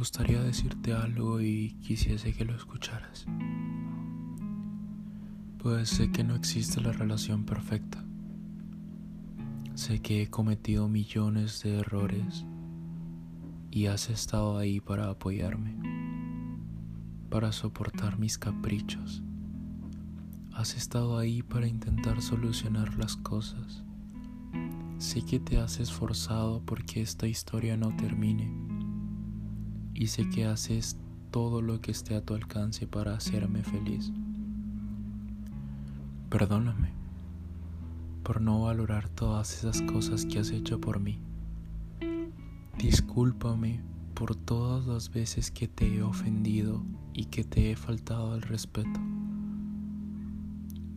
gustaría decirte algo y quisiese que lo escucharas. Pues sé que no existe la relación perfecta. Sé que he cometido millones de errores y has estado ahí para apoyarme, para soportar mis caprichos. Has estado ahí para intentar solucionar las cosas. Sé que te has esforzado porque esta historia no termine y sé que haces todo lo que esté a tu alcance para hacerme feliz. Perdóname por no valorar todas esas cosas que has hecho por mí. Discúlpame por todas las veces que te he ofendido y que te he faltado el respeto.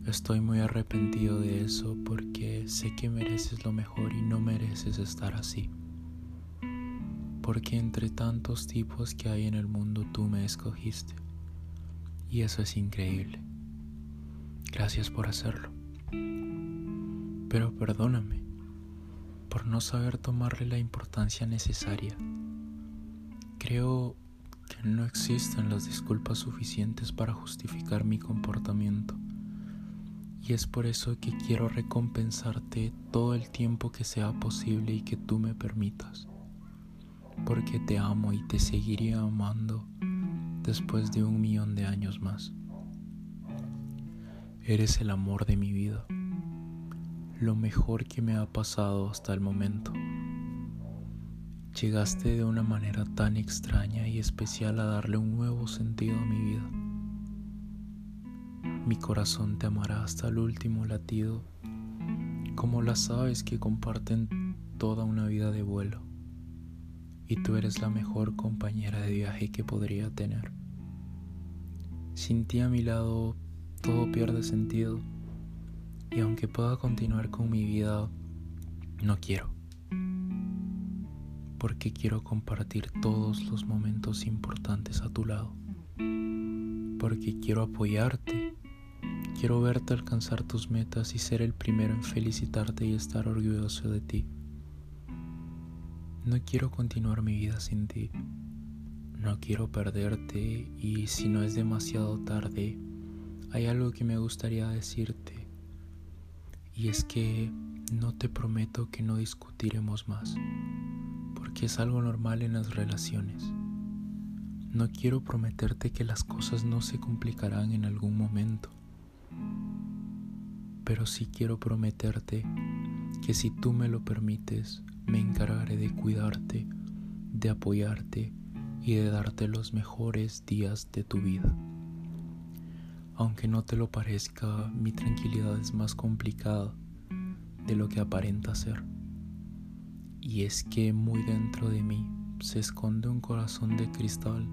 Estoy muy arrepentido de eso porque sé que mereces lo mejor y no mereces estar así. Porque entre tantos tipos que hay en el mundo tú me escogiste. Y eso es increíble. Gracias por hacerlo. Pero perdóname por no saber tomarle la importancia necesaria. Creo que no existen las disculpas suficientes para justificar mi comportamiento y es por eso que quiero recompensarte todo el tiempo que sea posible y que tú me permitas. Porque te amo y te seguiré amando después de un millón de años más. Eres el amor de mi vida, lo mejor que me ha pasado hasta el momento. Llegaste de una manera tan extraña y especial a darle un nuevo sentido a mi vida mi corazón te amará hasta el último latido, como las aves que comparten toda una vida de vuelo. Y tú eres la mejor compañera de viaje que podría tener. Sin ti a mi lado, todo pierde sentido. Y aunque pueda continuar con mi vida, no quiero. Porque quiero compartir todos los momentos importantes a tu lado. Porque quiero apoyarte Quiero verte alcanzar tus metas y ser el primero en felicitarte y estar orgulloso de ti. No quiero continuar mi vida sin ti. No quiero perderte y si no es demasiado tarde, hay algo que me gustaría decirte. Y es que no te prometo que no discutiremos más, porque es algo normal en las relaciones. No quiero prometerte que las cosas no se complicarán en algún momento pero sí quiero prometerte que si tú me lo permites, me encargaré de cuidarte, de apoyarte y de darte los mejores días de tu vida. Aunque no te lo parezca, mi tranquilidad es más complicada de lo que aparenta ser. Y es que muy dentro de mí se esconde un corazón de cristal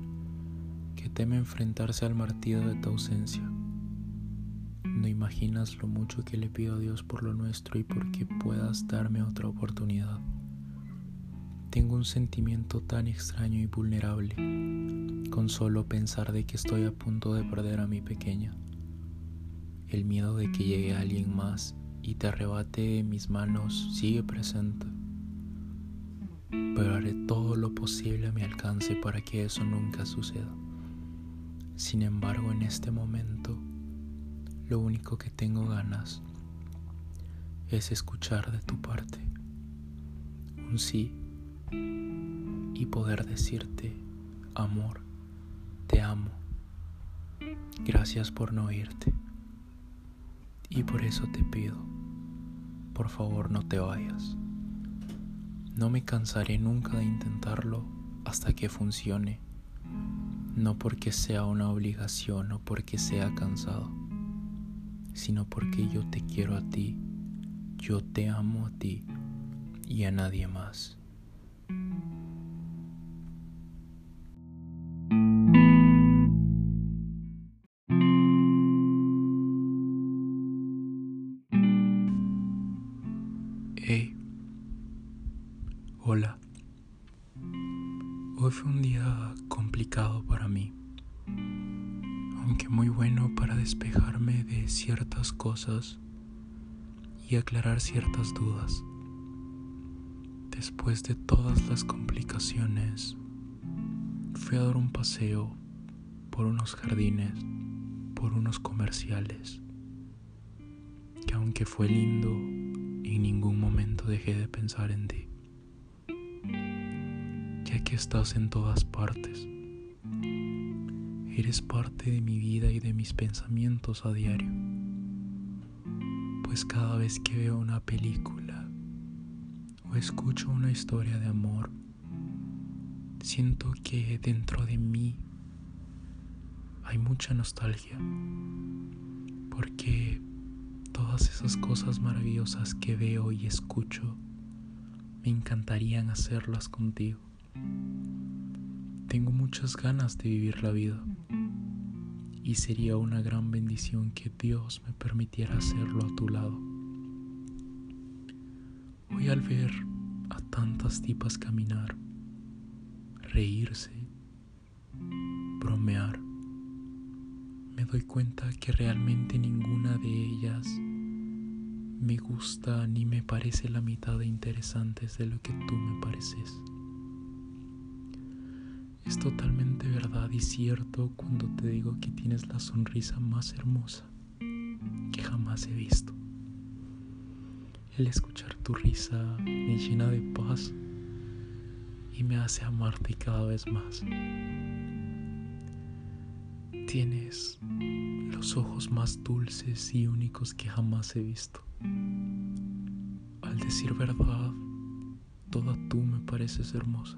que teme enfrentarse al martirio de tu ausencia. No imaginas lo mucho que le pido a Dios por lo nuestro y por que puedas darme otra oportunidad. Tengo un sentimiento tan extraño y vulnerable con solo pensar de que estoy a punto de perder a mi pequeña. El miedo de que llegue alguien más y te arrebate de mis manos sigue presente. Pero haré todo lo posible a mi alcance para que eso nunca suceda. Sin embargo, en este momento, lo único que tengo ganas es escuchar de tu parte un sí y poder decirte, amor, te amo. Gracias por no irte. Y por eso te pido, por favor no te vayas. No me cansaré nunca de intentarlo hasta que funcione, no porque sea una obligación o porque sea cansado sino porque yo te quiero a ti, yo te amo a ti y a nadie más. Hoy fue un día complicado para mí aunque muy bueno para despejarme de ciertas cosas y aclarar ciertas dudas. Después de todas las complicaciones, fui a dar un paseo por unos jardines, por unos comerciales, que aunque fue lindo, en ningún momento dejé de pensar en ti, que estás en todas partes. Eres parte de mi vida y de mis pensamientos a diario, pues cada vez que veo una película o escucho una historia de amor, siento que dentro de mí hay mucha nostalgia, porque todas esas cosas maravillosas que veo y escucho, me encantarían hacerlas contigo. Tengo muchas ganas de vivir la vida y sería una gran bendición que Dios me permitiera hacerlo a tu lado. Hoy al ver a tantas tipas caminar, reírse, bromear, me doy cuenta que realmente ninguna de ellas me gusta ni me parece la mitad de interesantes de lo que tú me pareces. Es totalmente verdad y cierto cuando te digo que tienes la sonrisa más hermosa que jamás he visto. El escuchar tu risa me llena de paz y me hace amarte cada vez más. Tienes los ojos más dulces y únicos que jamás he visto. Al decir verdad, toda tú me pareces hermosa.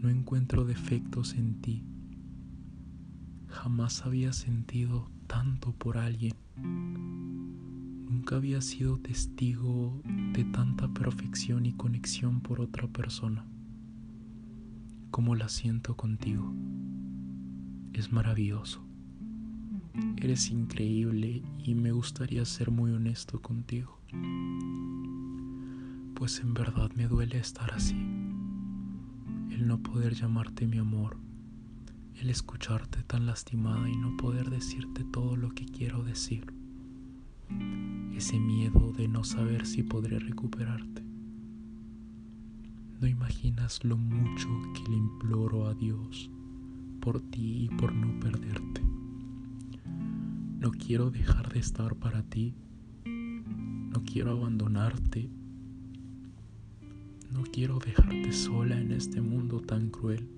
No encuentro defectos en ti. Jamás había sentido tanto por alguien. Nunca había sido testigo de tanta perfección y conexión por otra persona como la siento contigo es maravilloso. Eres increíble y me gustaría ser muy honesto contigo. Pues en verdad me duele estar así. El no poder llamarte mi amor. El escucharte tan lastimada y no poder decirte todo lo que quiero decir. Ese miedo de no saber si podré recuperarte. No imaginas lo mucho que le imploro a Dios por ti y por no perderte. No quiero dejar de estar para ti. No quiero abandonarte. No quiero dejarte sola en este mundo tan cruel,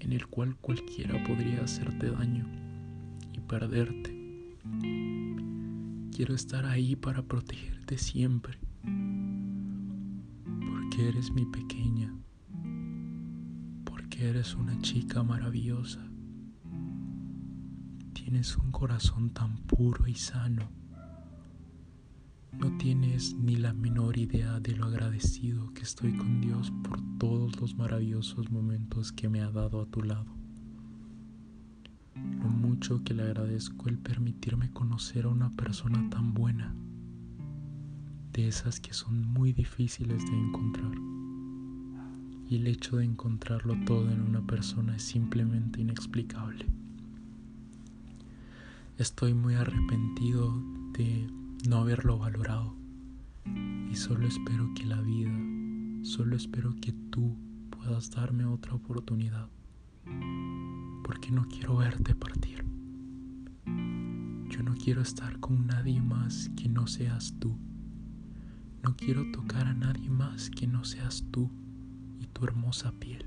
en el cual cualquiera podría hacerte daño y perderte. Quiero estar ahí para protegerte siempre, porque eres mi pequeña eres una chica maravillosa. Tienes un corazón tan puro y sano. No tienes ni la menor idea de lo agradecido que estoy con Dios por todos los maravillosos momentos que me ha dado a tu lado. Lo mucho que le agradezco el permitirme conocer a una persona tan buena, de esas que son muy difíciles de encontrar y el hecho de encontrarlo todo en una persona es simplemente inexplicable. Estoy muy arrepentido de no haberlo valorado y solo espero que la vida, solo espero que tú puedas darme otra oportunidad, porque no quiero verte partir. Yo no quiero estar con nadie más que no seas tú. No quiero tocar a nadie más que no seas tú y tu hermosa piel.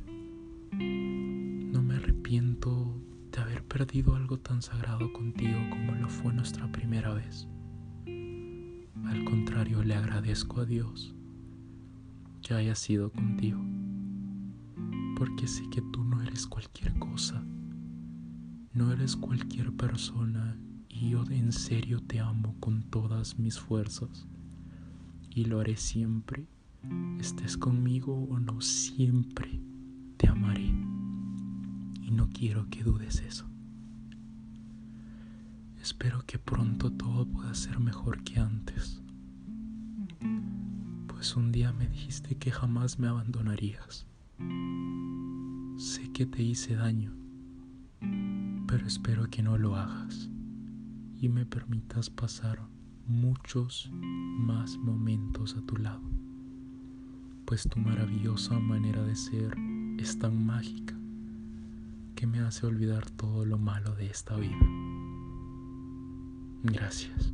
No me arrepiento de haber perdido algo tan sagrado contigo como lo fue nuestra primera vez. Al contrario, le agradezco a Dios que haya sido contigo, porque sé que tú no eres cualquier cosa, no eres cualquier persona y yo en serio te amo con todas mis fuerzas y lo haré siempre estés conmigo o no, siempre te amaré. Y no quiero que dudes eso. Espero que pronto todo pueda ser mejor que antes. Pues un día me dijiste que jamás me abandonarías. Sé que te hice daño, pero espero que no lo hagas y me permitas pasar muchos más momentos a tu lado pues tu maravillosa manera de ser es tan mágica que me hace olvidar todo lo malo de esta vida. Gracias.